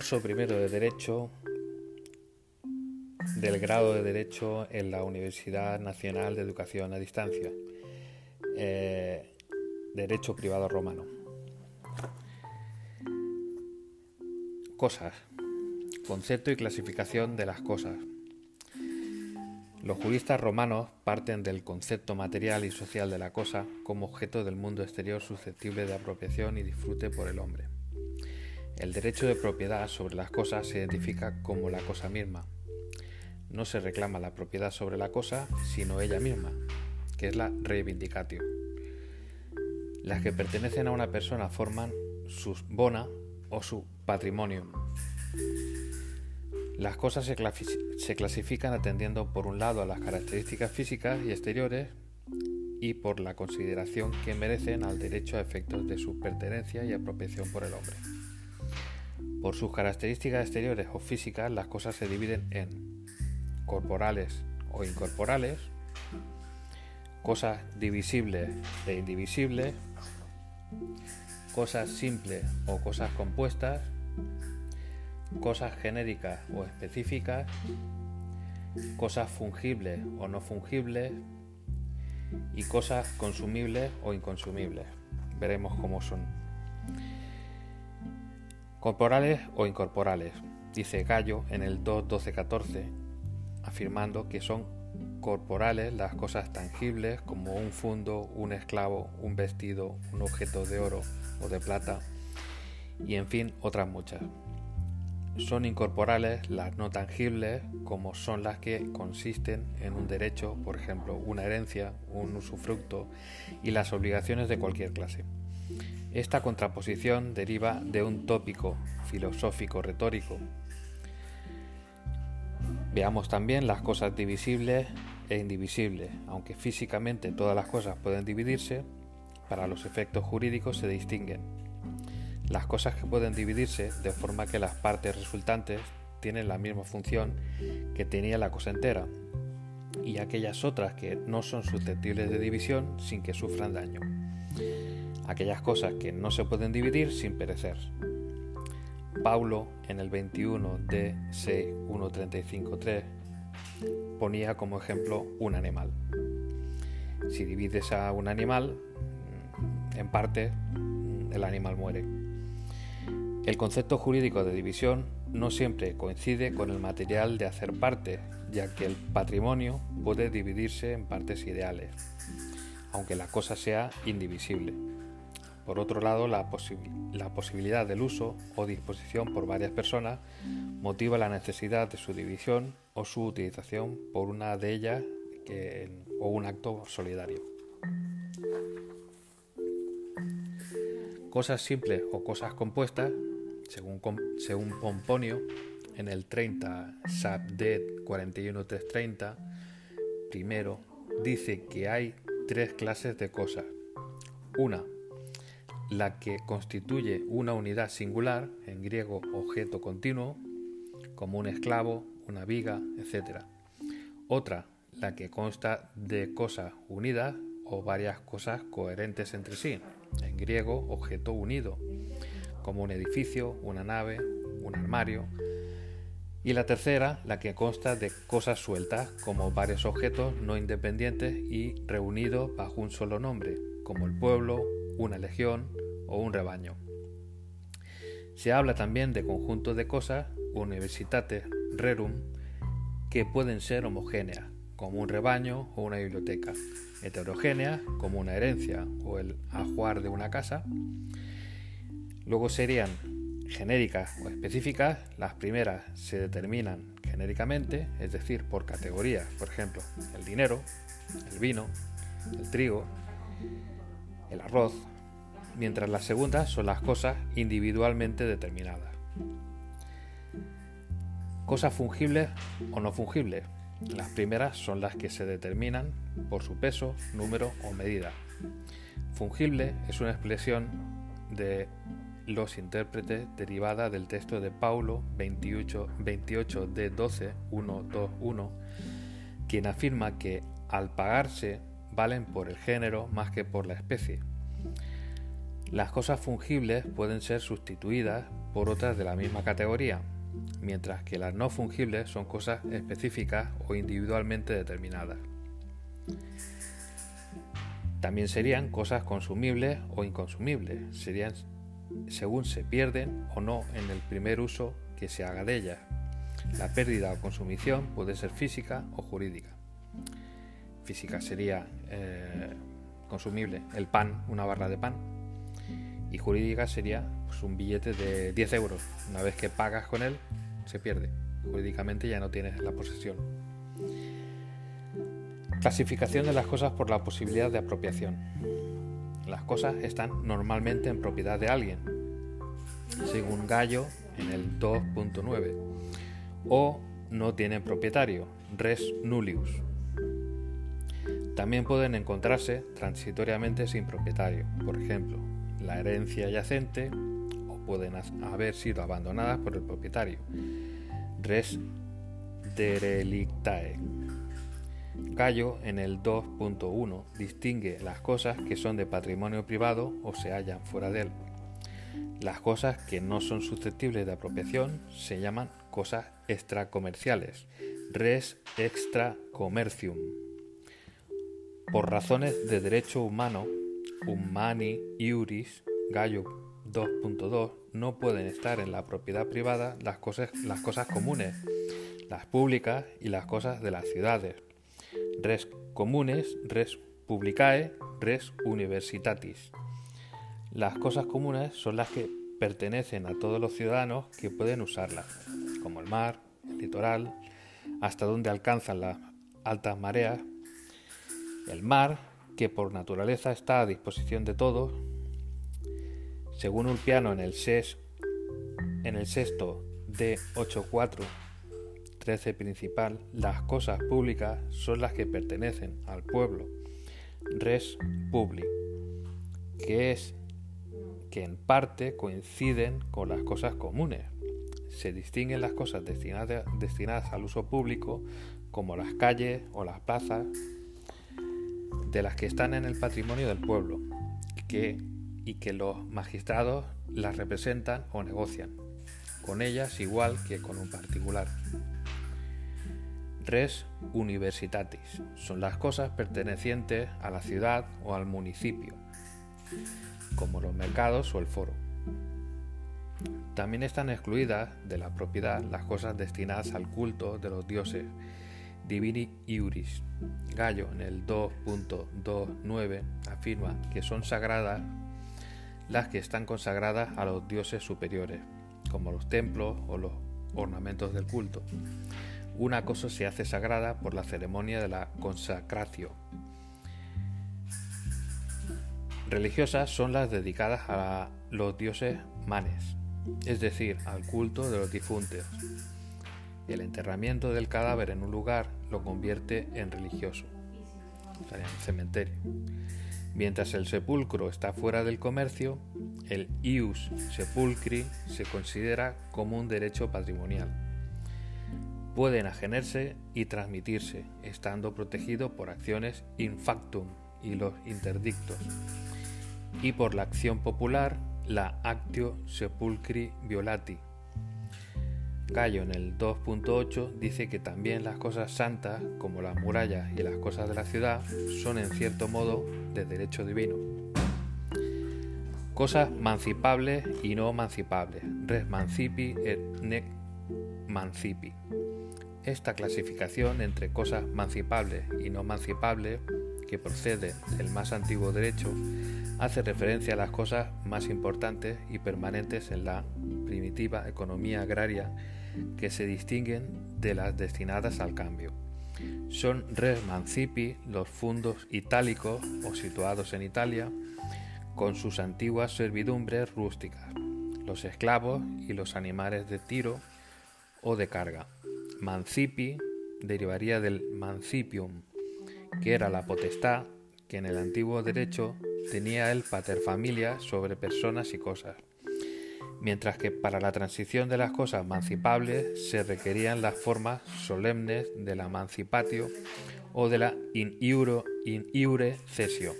curso primero de Derecho del grado de Derecho en la Universidad Nacional de Educación a Distancia, eh, Derecho Privado Romano. Cosas. Concepto y clasificación de las cosas. Los juristas romanos parten del concepto material y social de la cosa como objeto del mundo exterior susceptible de apropiación y disfrute por el hombre. El derecho de propiedad sobre las cosas se identifica como la cosa misma. No se reclama la propiedad sobre la cosa, sino ella misma, que es la reivindicatio. Las que pertenecen a una persona forman sus bona o su patrimonio. Las cosas se, se clasifican atendiendo por un lado a las características físicas y exteriores y por la consideración que merecen al derecho a efectos de su pertenencia y apropiación por el hombre. Por sus características exteriores o físicas, las cosas se dividen en corporales o incorporales, cosas divisibles e indivisibles, cosas simples o cosas compuestas, cosas genéricas o específicas, cosas fungibles o no fungibles y cosas consumibles o inconsumibles. Veremos cómo son. Corporales o incorporales, dice Gallo en el 2.12.14, afirmando que son corporales las cosas tangibles como un fundo, un esclavo, un vestido, un objeto de oro o de plata y en fin otras muchas. Son incorporales las no tangibles como son las que consisten en un derecho, por ejemplo, una herencia, un usufructo y las obligaciones de cualquier clase. Esta contraposición deriva de un tópico filosófico retórico. Veamos también las cosas divisibles e indivisibles. Aunque físicamente todas las cosas pueden dividirse, para los efectos jurídicos se distinguen. Las cosas que pueden dividirse de forma que las partes resultantes tienen la misma función que tenía la cosa entera, y aquellas otras que no son susceptibles de división sin que sufran daño aquellas cosas que no se pueden dividir sin perecer. Paulo en el 21 de C 1.35.3 ponía como ejemplo un animal. Si divides a un animal, en parte el animal muere. El concepto jurídico de división no siempre coincide con el material de hacer parte, ya que el patrimonio puede dividirse en partes ideales, aunque la cosa sea indivisible. Por otro lado, la, posibilidad del uso o disposición por varias personas motiva la necesidad de su división o su utilización por una de ellas o un acto solidario. Cosas simples o cosas compuestas, según, Pomponio, en el 30 Sabdet 41330, primero, dice que hay tres clases de cosas. Una, la que constituye una unidad singular, en griego objeto continuo, como un esclavo, una viga, etc. Otra, la que consta de cosas unidas o varias cosas coherentes entre sí, en griego objeto unido, como un edificio, una nave, un armario. Y la tercera, la que consta de cosas sueltas, como varios objetos no independientes y reunidos bajo un solo nombre, como el pueblo, una legión o un rebaño. Se habla también de conjuntos de cosas, universitate rerum, que pueden ser homogéneas, como un rebaño o una biblioteca, heterogéneas, como una herencia o el ajuar de una casa. Luego serían genéricas o específicas, las primeras se determinan genéricamente, es decir, por categorías, por ejemplo, el dinero, el vino, el trigo, el arroz, mientras las segundas son las cosas individualmente determinadas. Cosas fungibles o no fungibles. Las primeras son las que se determinan por su peso, número o medida. Fungible es una expresión de los intérpretes derivada del texto de Paulo 28, 28 de 12, 1, 2, 1, quien afirma que al pagarse valen por el género más que por la especie. Las cosas fungibles pueden ser sustituidas por otras de la misma categoría, mientras que las no fungibles son cosas específicas o individualmente determinadas. También serían cosas consumibles o inconsumibles, serían según se pierden o no en el primer uso que se haga de ellas. La pérdida o consumición puede ser física o jurídica. Física sería eh, consumible, el pan, una barra de pan, y jurídica sería pues, un billete de 10 euros. Una vez que pagas con él, se pierde. Jurídicamente ya no tienes la posesión. Clasificación de las cosas por la posibilidad de apropiación. Las cosas están normalmente en propiedad de alguien, según Gallo en el 2.9, o no tienen propietario, res nullius. También pueden encontrarse transitoriamente sin propietario, por ejemplo, la herencia yacente, o pueden haber sido abandonadas por el propietario, res derelictae. Gallo en el 2.1 distingue las cosas que son de patrimonio privado o se hallan fuera de él. Las cosas que no son susceptibles de apropiación se llaman cosas extracomerciales, res extra commercium. Por razones de derecho humano, humani iuris, Gallo 2.2, no pueden estar en la propiedad privada las cosas, las cosas comunes, las públicas y las cosas de las ciudades, res comunes, res publicae, res universitatis. Las cosas comunes son las que pertenecen a todos los ciudadanos que pueden usarlas, como el mar, el litoral, hasta donde alcanzan las altas mareas, el mar, que por naturaleza está a disposición de todos, según Ulpiano en el, ses, en el sexto de 8.4 13 principal, las cosas públicas son las que pertenecen al pueblo, res publi, que es que en parte coinciden con las cosas comunes. Se distinguen las cosas destinadas, destinadas al uso público, como las calles o las plazas, de las que están en el patrimonio del pueblo, que, y que los magistrados las representan o negocian, con ellas igual que con un particular. Res universitatis son las cosas pertenecientes a la ciudad o al municipio, como los mercados o el foro. También están excluidas de la propiedad las cosas destinadas al culto de los dioses Divini Iuris. Gallo en el 2.29 afirma que son sagradas las que están consagradas a los dioses superiores, como los templos o los ornamentos del culto una cosa se hace sagrada por la ceremonia de la consacración. Religiosas son las dedicadas a los dioses manes, es decir, al culto de los difuntos. El enterramiento del cadáver en un lugar lo convierte en religioso, en cementerio. Mientras el sepulcro está fuera del comercio, el ius sepulcri se considera como un derecho patrimonial pueden ajenerse y transmitirse, estando protegido por acciones in factum y los interdictos, y por la acción popular, la actio sepulcri violati. Gallo en el 2.8 dice que también las cosas santas, como las murallas y las cosas de la ciudad, son en cierto modo de derecho divino. Cosas mancipables y no mancipables. Res mancipi et nec mancipi. Esta clasificación entre cosas mancipables y no mancipables, que procede del más antiguo derecho, hace referencia a las cosas más importantes y permanentes en la primitiva economía agraria que se distinguen de las destinadas al cambio. Son res mancipi los fundos itálicos o situados en Italia, con sus antiguas servidumbres rústicas, los esclavos y los animales de tiro o de carga. Mancipi derivaría del mancipium, que era la potestad que en el antiguo derecho tenía el paterfamilia sobre personas y cosas, mientras que para la transición de las cosas mancipables se requerían las formas solemnes de la mancipatio o de la in, iure cesio.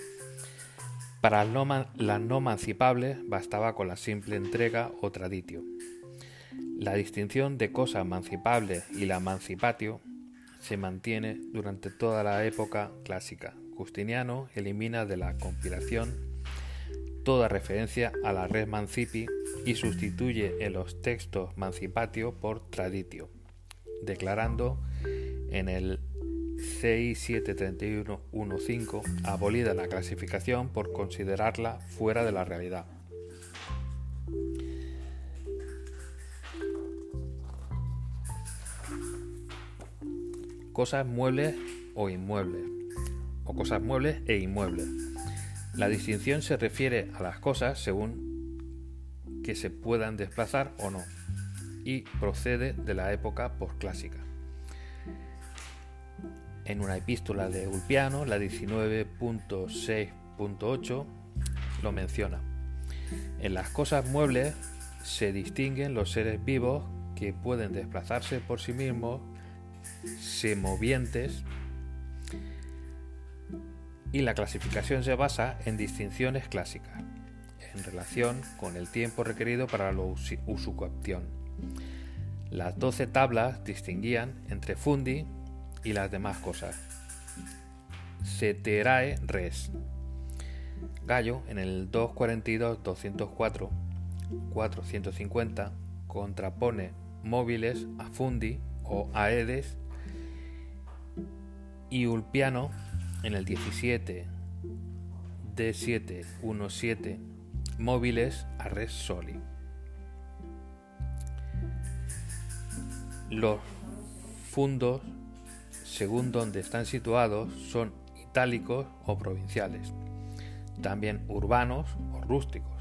Para las no mancipables bastaba con la simple entrega o traditio. La distinción de cosa mancipable y la mancipatio se mantiene durante toda la época clásica. Justiniano elimina de la compilación toda referencia a la res mancipi y sustituye en los textos mancipatio por traditio, declarando en el CI 731.1.5 abolida la clasificación por considerarla fuera de la realidad. Cosas muebles o inmuebles, o cosas muebles e inmuebles. La distinción se refiere a las cosas según que se puedan desplazar o no, y procede de la época posclásica. En una epístola de Ulpiano, la 19.6.8, lo menciona. En las cosas muebles se distinguen los seres vivos que pueden desplazarse por sí mismos, semovientes, y la clasificación se basa en distinciones clásicas, en relación con el tiempo requerido para la usucapión. Las doce tablas distinguían entre fundi, y las demás cosas. Ceterae res. Gallo en el 242-204, 450 contrapone móviles a fundi o aedes y Ulpiano en el 17 D717 móviles a res soli. Los fundos según donde están situados, son itálicos o provinciales, también urbanos o rústicos.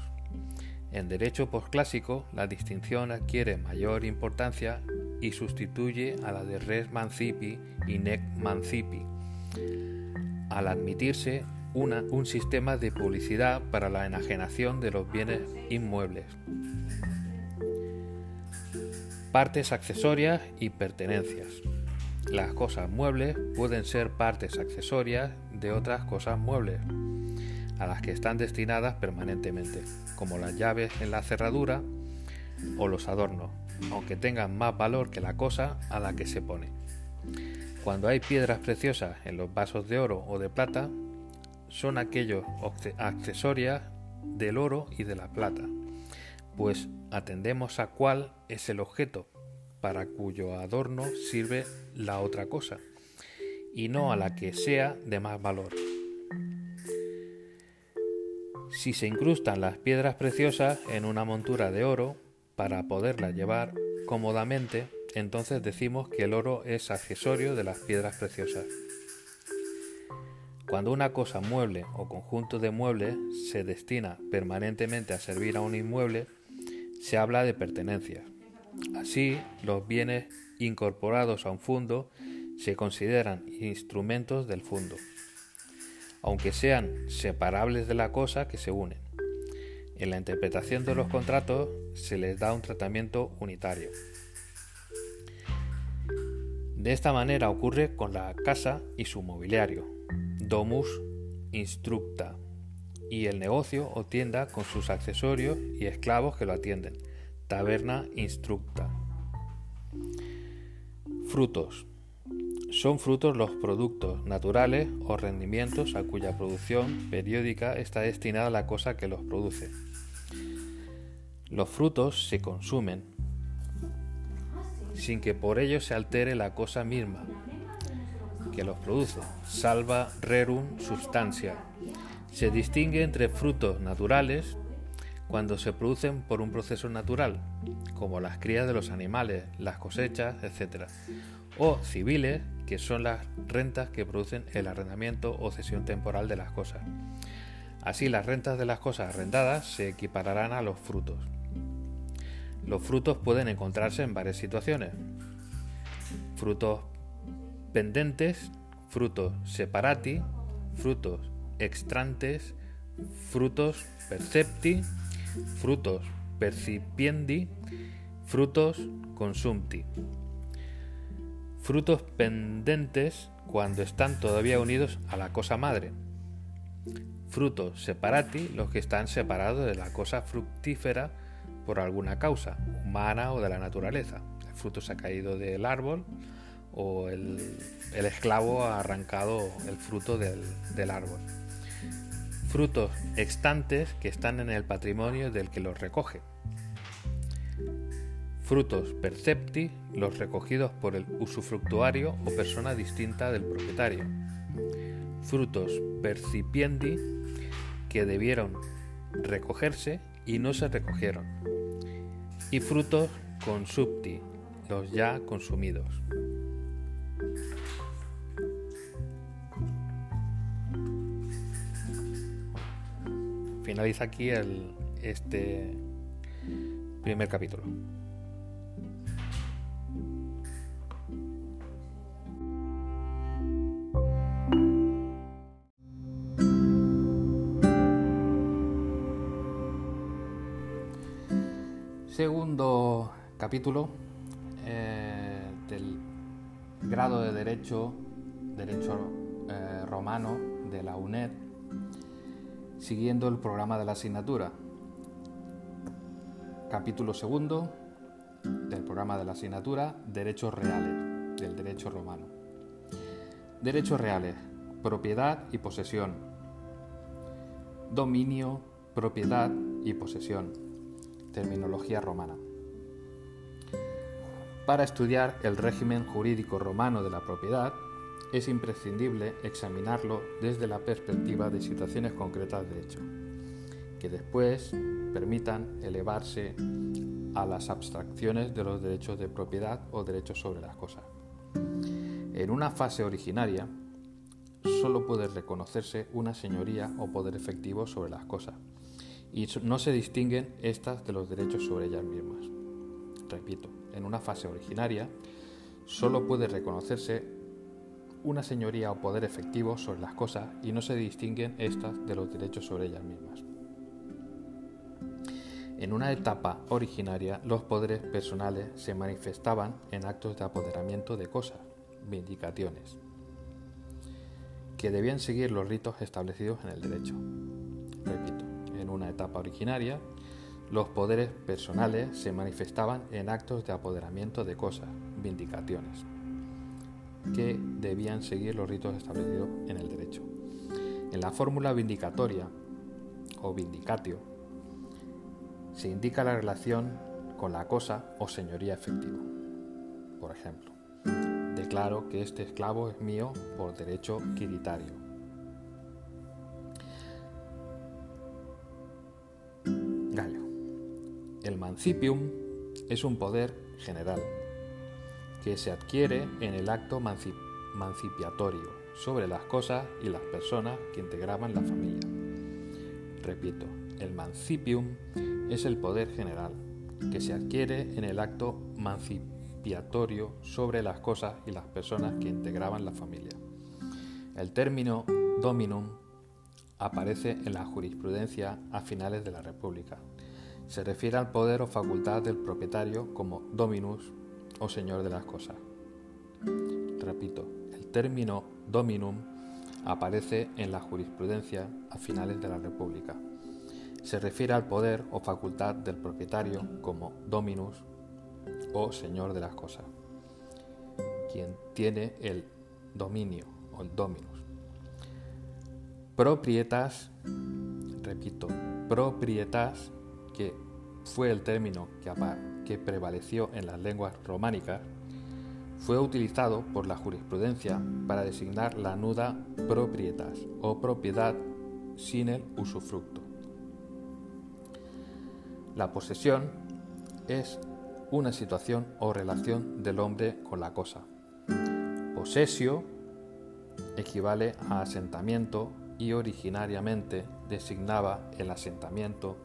En derecho postclásico, la distinción adquiere mayor importancia y sustituye a la de res mancipi y nec mancipi, al admitirse un sistema de publicidad para la enajenación de los bienes inmuebles. Partes accesorias y pertenencias. Las cosas muebles pueden ser partes accesorias de otras cosas muebles, a las que están destinadas permanentemente, como las llaves en la cerradura o los adornos, aunque tengan más valor que la cosa a la que se pone. Cuando hay piedras preciosas en los vasos de oro o de plata, son aquellos accesorias del oro y de la plata, pues atendemos a cuál es el objeto para cuyo adorno sirve la otra cosa, y no a la que sea de más valor. Si se incrustan las piedras preciosas en una montura de oro para poderla llevar cómodamente, entonces decimos que el oro es accesorio de las piedras preciosas. Cuando una cosa mueble o conjunto de muebles se destina permanentemente a servir a un inmueble, se habla de pertenencia. Así, los bienes incorporados a un fondo se consideran instrumentos del fondo, aunque sean separables de la cosa que se unen. En la interpretación de los contratos se les da un tratamiento unitario. De esta manera ocurre con la casa y su mobiliario, domus instructa, y el negocio o tienda con sus accesorios y esclavos que lo atienden Taberna instructa. Frutos. Son frutos los productos naturales o rendimientos a cuya producción periódica está destinada la cosa que los produce. Los frutos se consumen sin que por ello se altere la cosa misma que los produce. Salva rerum substancia. Se distingue entre frutos naturales cuando se producen por un proceso natural, como las crías de los animales, las cosechas, etc. O civiles, que son las rentas que producen el arrendamiento o cesión temporal de las cosas. Así las rentas de las cosas arrendadas se equipararán a los frutos. Los frutos pueden encontrarse en varias situaciones. Frutos pendentes, frutos separati, frutos extrantes, frutos percepti, frutos percipiendi, frutos consumti. Frutos pendentes cuando están todavía unidos a la cosa madre. Frutos separati, los que están separados de la cosa fructífera por alguna causa, humana o de la naturaleza. El fruto se ha caído del árbol o el, esclavo ha arrancado el fruto del, árbol. Frutos extantes que están en el patrimonio del que los recoge. Frutos percepti, los recogidos por el usufructuario o persona distinta del propietario. Frutos percipiendi, que debieron recogerse y no se recogieron. Y frutos consupti, los ya consumidos. Finaliza aquí el, este primer capítulo. Segundo capítulo eh, del grado de Derecho, Derecho eh, Romano de la UNED, siguiendo el programa de la asignatura. Capítulo segundo del programa de la asignatura, Derechos Reales, del Derecho Romano. Derechos reales, propiedad y posesión. Dominio, propiedad y posesión. Terminología romana. Para estudiar el régimen jurídico romano de la propiedad, es imprescindible examinarlo desde la perspectiva de situaciones concretas de hecho, que después permitan elevarse a las abstracciones de los derechos de propiedad o derechos sobre las cosas. En una fase originaria, solo puede reconocerse una señoría o poder efectivo sobre las cosas, y no se distinguen estas de los derechos sobre ellas mismas. Repito, en una fase originaria, solo puede reconocerse una señoría o poder efectivo sobre las cosas y no se distinguen estas de los derechos sobre ellas mismas. En una etapa originaria, los poderes personales se manifestaban en actos de apoderamiento de cosas, vindicaciones, que debían seguir los ritos establecidos en el derecho. Repito, en una etapa originaria, los poderes personales se manifestaban en actos de apoderamiento de cosas, vindicaciones, que debían seguir los ritos establecidos en el derecho. En la fórmula vindicatoria o vindicatio se indica la relación con la cosa o señoría efectiva. Por ejemplo, declaro que este esclavo es mío por derecho quiritario. Gallo. El mancipium es un poder general que se adquiere en el acto mancipiatorio sobre las cosas y las personas que integraban la familia. Repito, el mancipium es el poder general que se adquiere en el acto mancipiatorio sobre las cosas y las personas que integraban la familia. El término dominum aparece en la jurisprudencia a finales de la República. Se refiere al poder o facultad del propietario como dominus o Señor de las cosas. Repito, el término dominum aparece en la jurisprudencia a finales de la República. Se refiere al poder o facultad del propietario como dominus o Señor de las cosas, quien tiene el dominio o el dominus. Proprietas, repito, proprietas, que fue el término que, que prevaleció en las lenguas románicas, fue utilizado por la jurisprudencia para designar la nuda proprietas o propiedad sin el usufructo. La posesión es una situación o relación del hombre con la cosa. Posesio equivale a asentamiento y originariamente designaba el asentamiento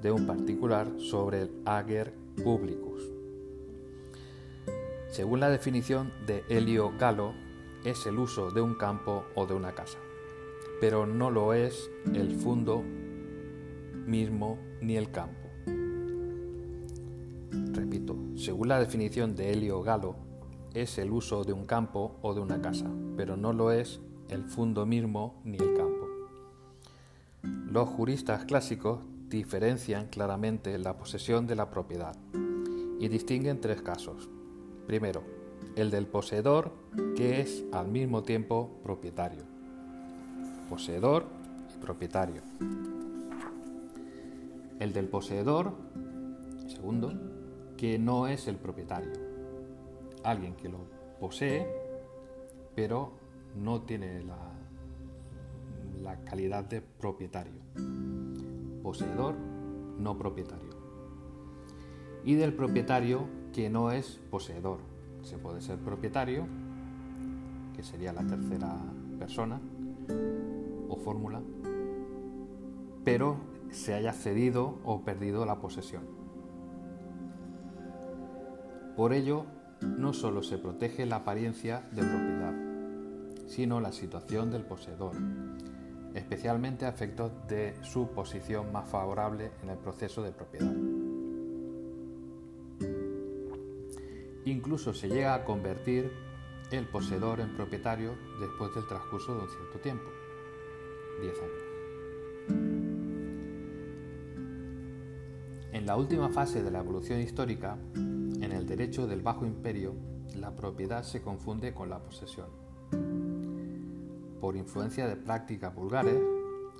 de un particular sobre el ager publicus. Según la definición de Helio Galo, es el uso de un campo o de una casa, pero no lo es el fundo mismo ni el campo. Repito, según la definición de Helio Galo, es el uso de un campo o de una casa, pero no lo es el fundo mismo ni el campo. Los juristas clásicos diferencian claramente la posesión de la propiedad y distinguen tres casos. Primero, el del poseedor que es al mismo tiempo propietario. Poseedor y propietario. El del poseedor, segundo, que no es el propietario. Alguien que lo posee, pero no tiene la, la calidad de propietario. Poseedor, no propietario. Y del propietario que no es poseedor. Se puede ser propietario, que sería la tercera persona o fórmula, pero se haya cedido o perdido la posesión. Por ello, no solo se protege la apariencia de propiedad, sino la situación del poseedor, especialmente a efectos de su posición más favorable en el proceso de propiedad. Incluso se llega a convertir el poseedor en propietario después del transcurso de un cierto tiempo, 10 años. En la última fase de la evolución histórica, en el derecho del Bajo Imperio, la propiedad se confunde con la posesión. Por influencia de prácticas vulgares,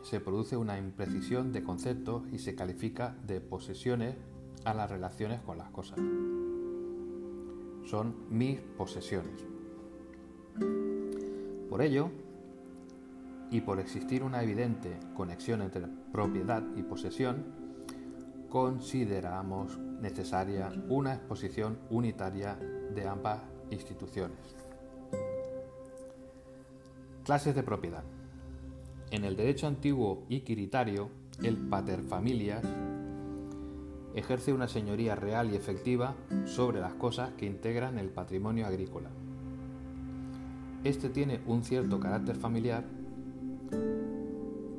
se produce una imprecisión de conceptos y se califica de posesiones a las relaciones con las cosas. Son mis posesiones. Por ello, y por existir una evidente conexión entre propiedad y posesión, consideramos necesaria una exposición unitaria de ambas instituciones. Clases de propiedad. En el derecho antiguo y quiritario, el paterfamilias ejerce una señoría real y efectiva sobre las cosas que integran el patrimonio agrícola. Este tiene un cierto carácter familiar,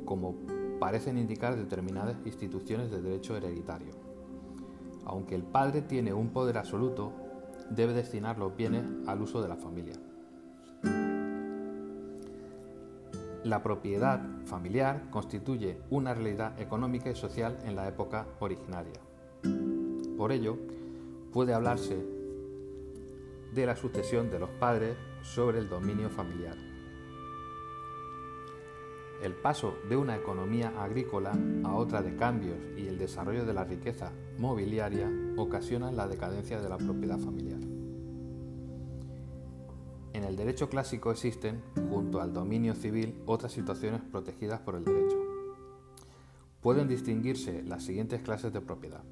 como parecen indicar determinadas instituciones de derecho hereditario. Aunque el padre tiene un poder absoluto, debe destinar los bienes al uso de la familia. La propiedad familiar constituye una realidad económica y social en la época originaria. Por ello, puede hablarse de la sucesión de los padres sobre el dominio familiar. El paso de una economía agrícola a otra de cambios y el desarrollo de la riqueza mobiliaria ocasionan la decadencia de la propiedad familiar. En el derecho clásico existen, junto al dominio civil, otras situaciones protegidas por el derecho. Pueden distinguirse las siguientes clases de propiedad.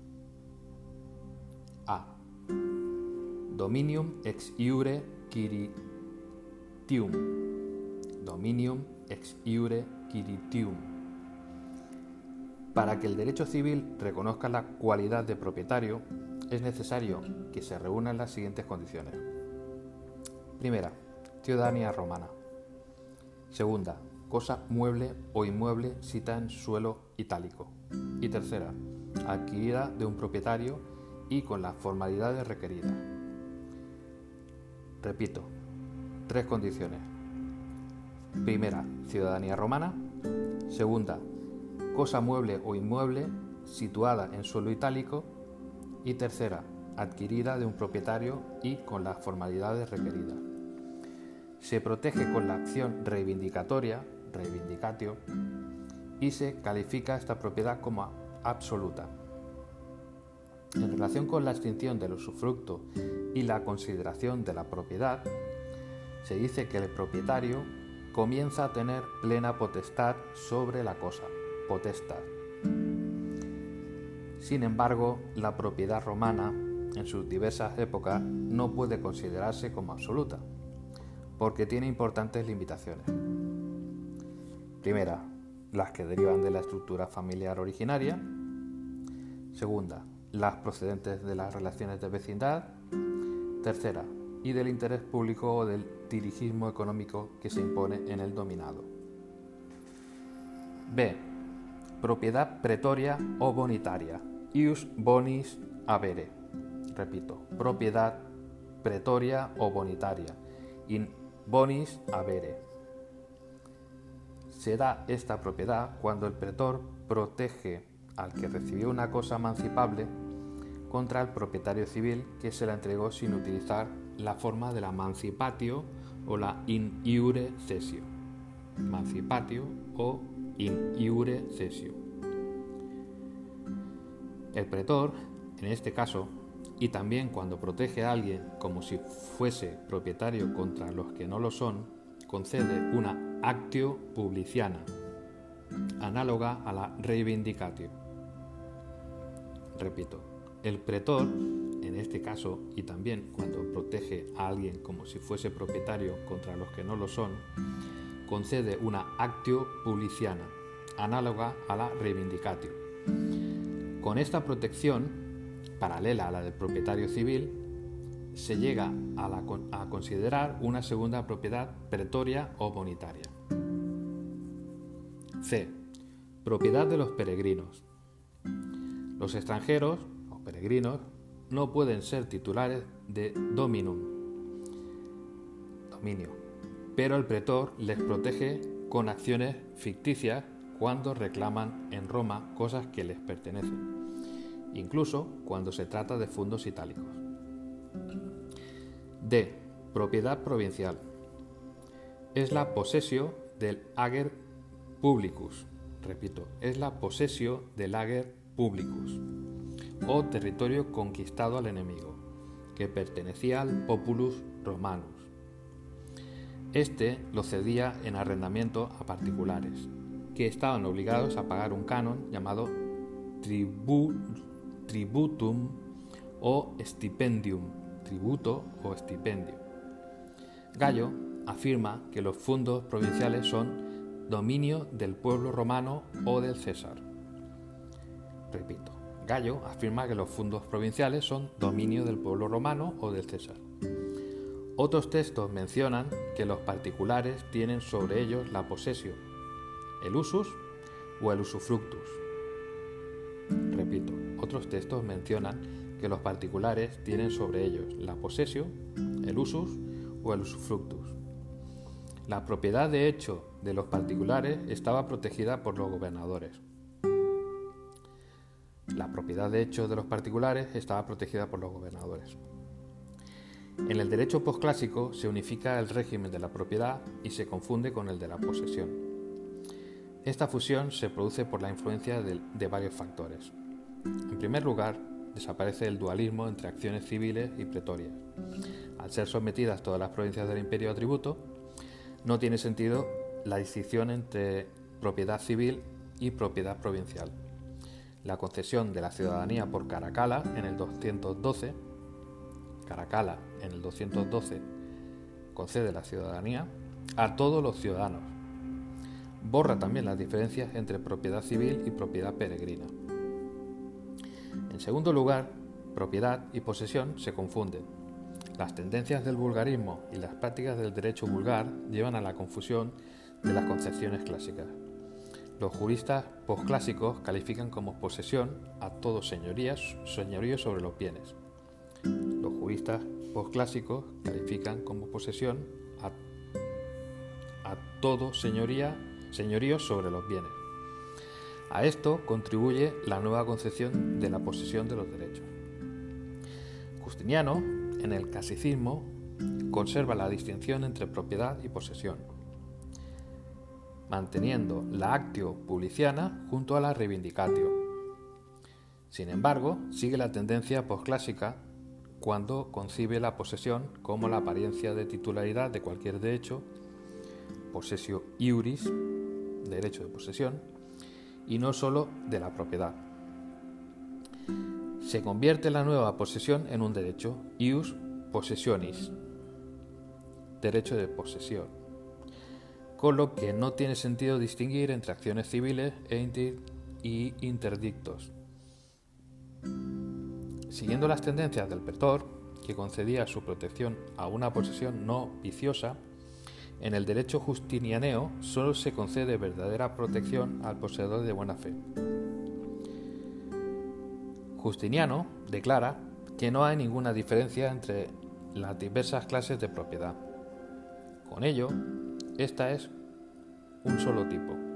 A. Dominium ex iure quiritium. Dominium ex iure quiritium. Para que el derecho civil reconozca la cualidad de propietario, es necesario que se reúnan las siguientes condiciones. Primera, ciudadanía romana. Segunda, cosa mueble o inmueble cita en suelo itálico. Y tercera, adquirida de un propietario y con las formalidades requeridas. Repito, tres condiciones. Primera, ciudadanía romana. Segunda, cosa mueble o inmueble situada en suelo itálico. Y tercera, adquirida de un propietario y con las formalidades requeridas. Se protege con la acción reivindicatoria, reivindicatio, y se califica esta propiedad como absoluta. En relación con la extinción del usufructo y la consideración de la propiedad, se dice que el propietario comienza a tener plena potestad sobre la cosa, potestad. Sin embargo, la propiedad romana, en sus diversas épocas, no puede considerarse como absoluta, porque tiene importantes limitaciones. Primera, las que derivan de la estructura familiar originaria. Segunda, las procedentes de las relaciones de vecindad. Tercera, y del interés público o del dirigismo económico que se impone en el dominado. B. Propiedad pretoria o bonitaria. Ius bonis avere. Repito, propiedad pretoria o bonitaria. Bonis avere. Se da esta propiedad cuando el pretor protege al que recibió una cosa emancipable contra el propietario civil que se la entregó sin utilizar la forma de la mancipatio o la in iure cesio. Mancipatio o in iure cesio. El pretor, en este caso, y también cuando protege a alguien como si fuese propietario contra los que no lo son, concede una actio publiciana, análoga a la reivindicatio. Repito, el pretor, en este caso, y también cuando protege a alguien como si fuese propietario contra los que no lo son, concede una actio publiciana, análoga a la reivindicatio. Con esta protección, paralela a la del propietario civil, se llega a, considerar una segunda propiedad pretoria o bonitaria. C. Propiedad de los peregrinos. Los extranjeros o peregrinos no pueden ser titulares de dominum, dominio, pero el pretor les protege con acciones ficticias cuando reclaman en Roma cosas que les pertenecen incluso cuando se trata de fondos itálicos. D. Propiedad provincial. Es la posesio del ager publicus. Repito, es la posesio del ager publicus o territorio conquistado al enemigo, que pertenecía al populus romanus. Este lo cedía en arrendamiento a particulares, que estaban obligados a pagar un canon llamado tribu, tributum o stipendium, tributo o estipendio. Gallo afirma que los fondos provinciales son dominio del pueblo romano o del César. Repito, Gallo afirma que los fondos provinciales son dominio del pueblo romano o del César. Otros textos mencionan que los particulares tienen sobre ellos la posesión, el usus o el usufructus. Repito, otros textos mencionan que los particulares tienen sobre ellos la posesión, el usus o el usufructus. La propiedad de hecho de los particulares estaba protegida por los gobernadores. La propiedad de hecho de los particulares estaba protegida por los gobernadores. En el derecho posclásico se unifica el régimen de la propiedad y se confunde con el de la posesión. Esta fusión se produce por la influencia de, de varios factores. En primer lugar, desaparece el dualismo entre acciones civiles y pretorias. Al ser sometidas todas las provincias del imperio a tributo, no tiene sentido la distinción entre propiedad civil y propiedad provincial. La concesión de la ciudadanía por Caracala en el 212, Caracala en el 212 concede la ciudadanía a todos los ciudadanos. Borra también las diferencias entre propiedad civil y propiedad peregrina. En segundo lugar, propiedad y posesión se confunden. Las tendencias del vulgarismo y las prácticas del derecho vulgar llevan a la confusión de las concepciones clásicas. Los juristas posclásicos califican como posesión a todo señorío sobre los bienes. Los juristas posclásicos califican como posesión a, a todo señoría, señorío sobre los bienes. A esto contribuye la nueva concepción de la posesión de los derechos. Justiniano, en el clasicismo, conserva la distinción entre propiedad y posesión, manteniendo la actio publiciana junto a la reivindicatio. Sin embargo, sigue la tendencia posclásica cuando concibe la posesión como la apariencia de titularidad de cualquier derecho, posesio iuris, derecho de posesión, y no sólo de la propiedad. Se convierte la nueva posesión en un derecho, ius possessionis, derecho de posesión, con lo que no tiene sentido distinguir entre acciones civiles e interdictos. Siguiendo las tendencias del pretor, que concedía su protección a una posesión no viciosa, en el derecho justinianeo solo se concede verdadera protección al poseedor de buena fe. Justiniano declara que no hay ninguna diferencia entre las diversas clases de propiedad. Con ello, esta es un solo tipo.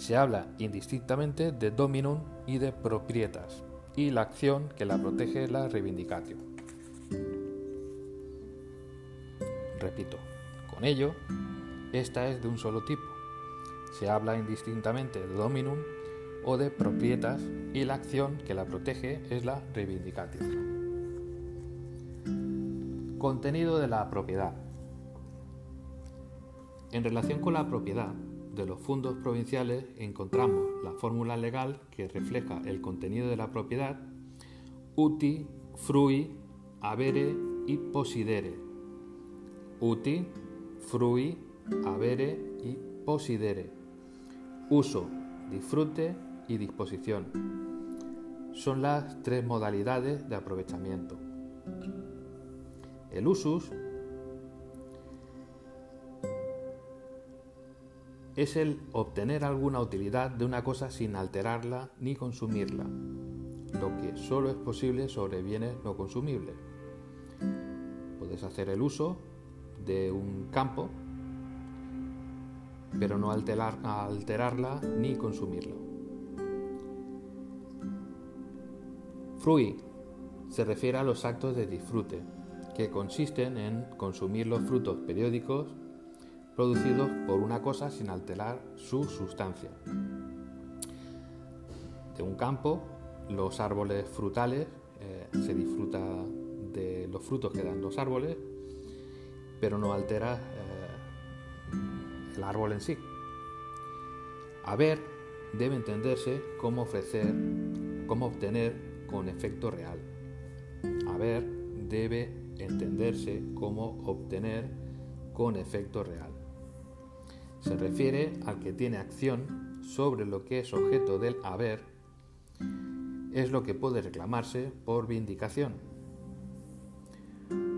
se habla indistintamente de dominum y de proprietas, y la acción que la protege es la reivindicatio. Repito, con ello, esta es de un solo tipo. Se habla indistintamente de dominum o de proprietas y la acción que la protege es la reivindicatio. Contenido de la propiedad. En relación con la propiedad, de los fondos provinciales encontramos la fórmula legal que refleja el contenido de la propiedad uti, frui, avere y posidere. Uti, frui, avere y posidere. Uso, disfrute y disposición. Son las tres modalidades de aprovechamiento. El usus es el obtener alguna utilidad de una cosa sin alterarla ni consumirla, lo que solo es posible sobre bienes no consumibles. Puedes hacer el uso de un campo, pero no alterarla ni consumirlo. Frui se refiere a los actos de disfrute, que consisten en consumir los frutos periódicos producidos por una cosa sin alterar su sustancia. De un campo, los árboles frutales, eh, se disfruta de los frutos que dan los árboles, pero no altera eh, el árbol en sí. A ver debe entenderse como ofrecer, cómo obtener con efecto real. A ver debe entenderse como obtener con efecto real se refiere al que tiene acción sobre lo que es objeto del haber, es lo que puede reclamarse por vindicación.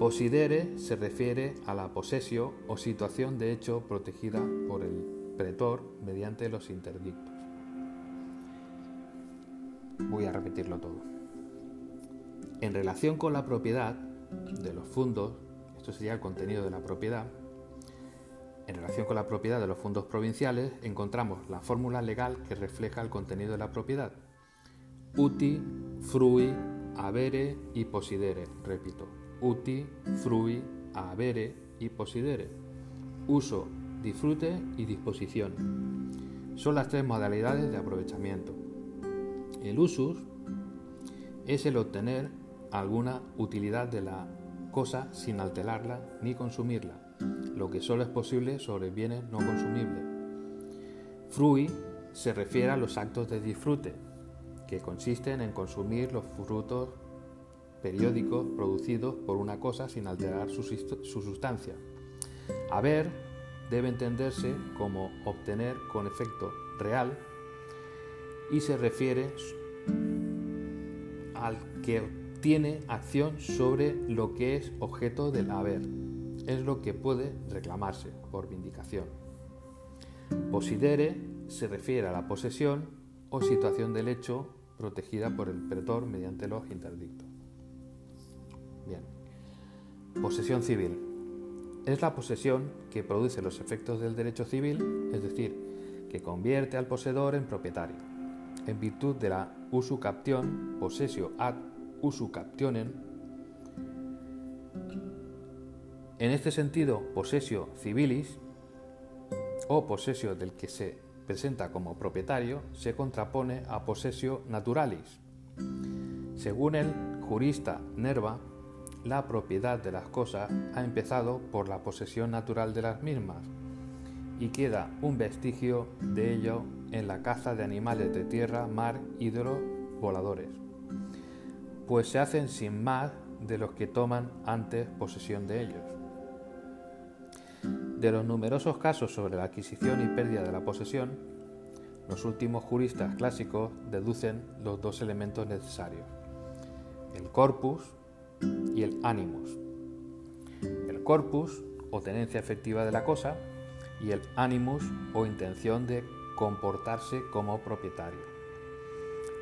Posidere se refiere a la posesio o situación de hecho protegida por el pretor mediante los interdictos. Voy a repetirlo todo. En relación con la propiedad de los fondos, esto sería el contenido de la propiedad, en relación con la propiedad de los fondos provinciales, encontramos la fórmula legal que refleja el contenido de la propiedad. Uti, frui, avere y posidere. Repito, uti, frui, avere y posidere. Uso, disfrute y disposición. Son las tres modalidades de aprovechamiento. El usus es el obtener alguna utilidad de la cosa sin alterarla ni consumirla lo que solo es posible sobre bienes no consumibles. Frui se refiere a los actos de disfrute, que consisten en consumir los frutos periódicos producidos por una cosa sin alterar su, sustancia. Haber debe entenderse como obtener con efecto real y se refiere al que tiene acción sobre lo que es objeto del haber es lo que puede reclamarse por vindicación. Posidere se refiere a la posesión o situación del hecho protegida por el pretor mediante los interdictos. Bien. Posesión civil. Es la posesión que produce los efectos del derecho civil, es decir, que convierte al poseedor en propietario, en virtud de la usucaption, posesio ad usucaptionem, En este sentido, posesio civilis o posesio del que se presenta como propietario se contrapone a posesio naturalis. Según el jurista Nerva, la propiedad de las cosas ha empezado por la posesión natural de las mismas y queda un vestigio de ello en la caza de animales de tierra, mar y de los voladores, pues se hacen sin más de los que toman antes posesión de ellos. De los numerosos casos sobre la adquisición y pérdida de la posesión, los últimos juristas clásicos deducen los dos elementos necesarios, el corpus y el animus. El corpus, o tenencia efectiva de la cosa, y el animus, o intención de comportarse como propietario.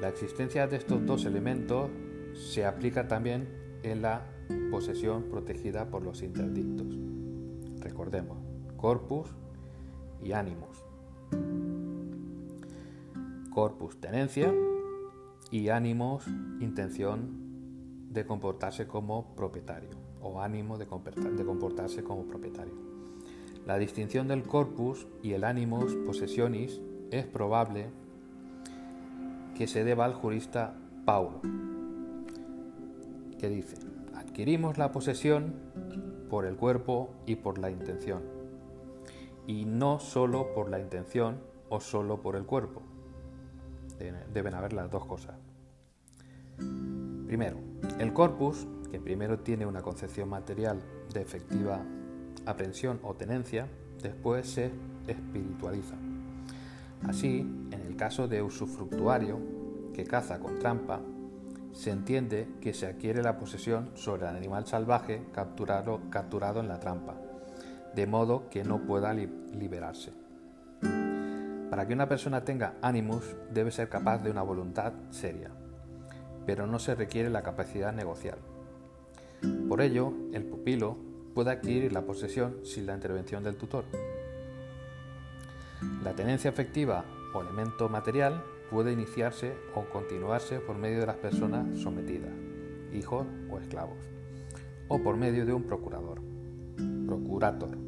La existencia de estos dos elementos se aplica también en la posesión protegida por los interdictos. Recordemos, corpus y animus. corpus tenencia y ánimos intención de comportarse como propietario o ánimo de comportarse como propietario. La distinción del corpus y el animus possessionis es probable que se deba al jurista Paulo, que dice, adquirimos la posesión por el cuerpo y por la intención, y no solo por la intención o solo por el cuerpo. Deben haber las dos cosas. Primero, el corpus, que primero tiene una concepción material de efectiva aprehensión o tenencia, después se espiritualiza. Así, en el caso de usufructuario, que caza con trampa, se entiende que se adquiere la posesión sobre el animal salvaje capturado, capturado en la trampa, de modo que no pueda liberarse. Para que una persona tenga ánimos debe ser capaz de una voluntad seria, pero no se requiere la capacidad negocial. Por ello, el pupilo puede adquirir la posesión sin la intervención del tutor. La tenencia efectiva o elemento material puede iniciarse o continuarse por medio de las personas sometidas, hijos o esclavos, o por medio de un procurador, procurator.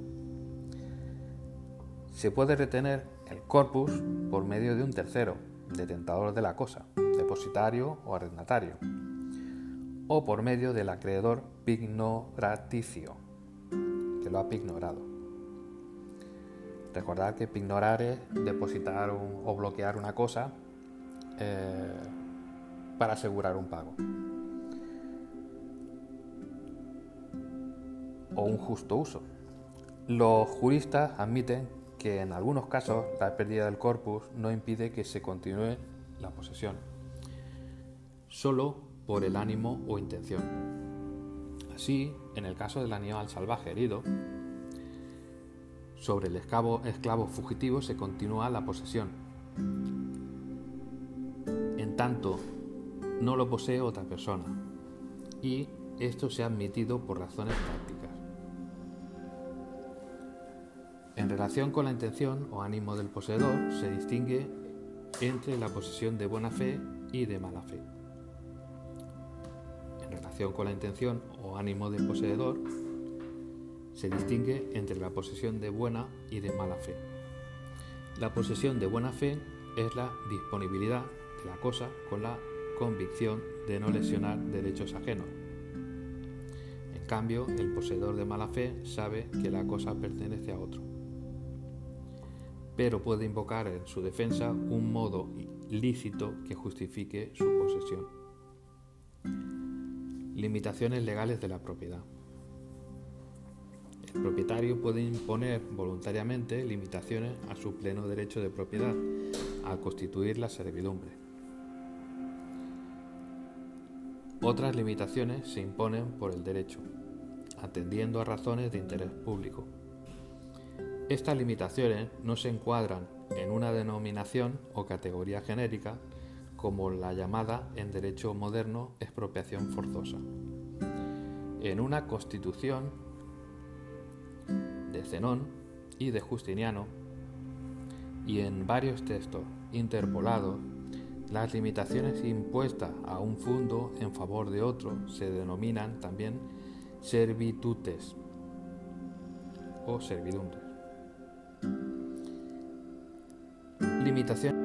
Se puede retener el corpus por medio de un tercero, detentador de la cosa, depositario o arrendatario, o por medio del acreedor pignoraticio, que lo ha pignorado. Recordad que pignorar es depositar o bloquear una cosa eh, para asegurar un pago. O un justo uso. Los juristas admiten que en algunos casos la pérdida del corpus no impide que se continúe la posesión, solo por el ánimo o intención. Así, en el caso del animal salvaje herido, sobre el esclavo, esclavo fugitivo se continúa la posesión, en tanto no lo posee otra persona, y esto se ha admitido por razones prácticas. En relación con la intención o ánimo del poseedor, se distingue entre la posesión de buena fe y de mala fe. Relación con la intención o ánimo del poseedor, se distingue entre la posesión de buena y de mala fe. La posesión de buena fe es la disponibilidad de la cosa con la convicción de no lesionar derechos ajenos. En cambio, el poseedor de mala fe sabe que la cosa pertenece a otro pero puede invocar en su defensa un modo lícito que justifique su posesión. Limitaciones legales de la propiedad. El propietario puede imponer voluntariamente limitaciones a su pleno derecho de propiedad al constituir la servidumbre. Otras limitaciones se imponen por el derecho, atendiendo a razones de interés público. Estas limitaciones no se encuadran en una denominación o categoría genérica como la llamada en derecho moderno expropiación forzosa. En una constitución de Zenón y de Justiniano y en varios textos interpolados, las limitaciones impuestas a un fondo en favor de otro se denominan también servitutes o servidumbres. Limitación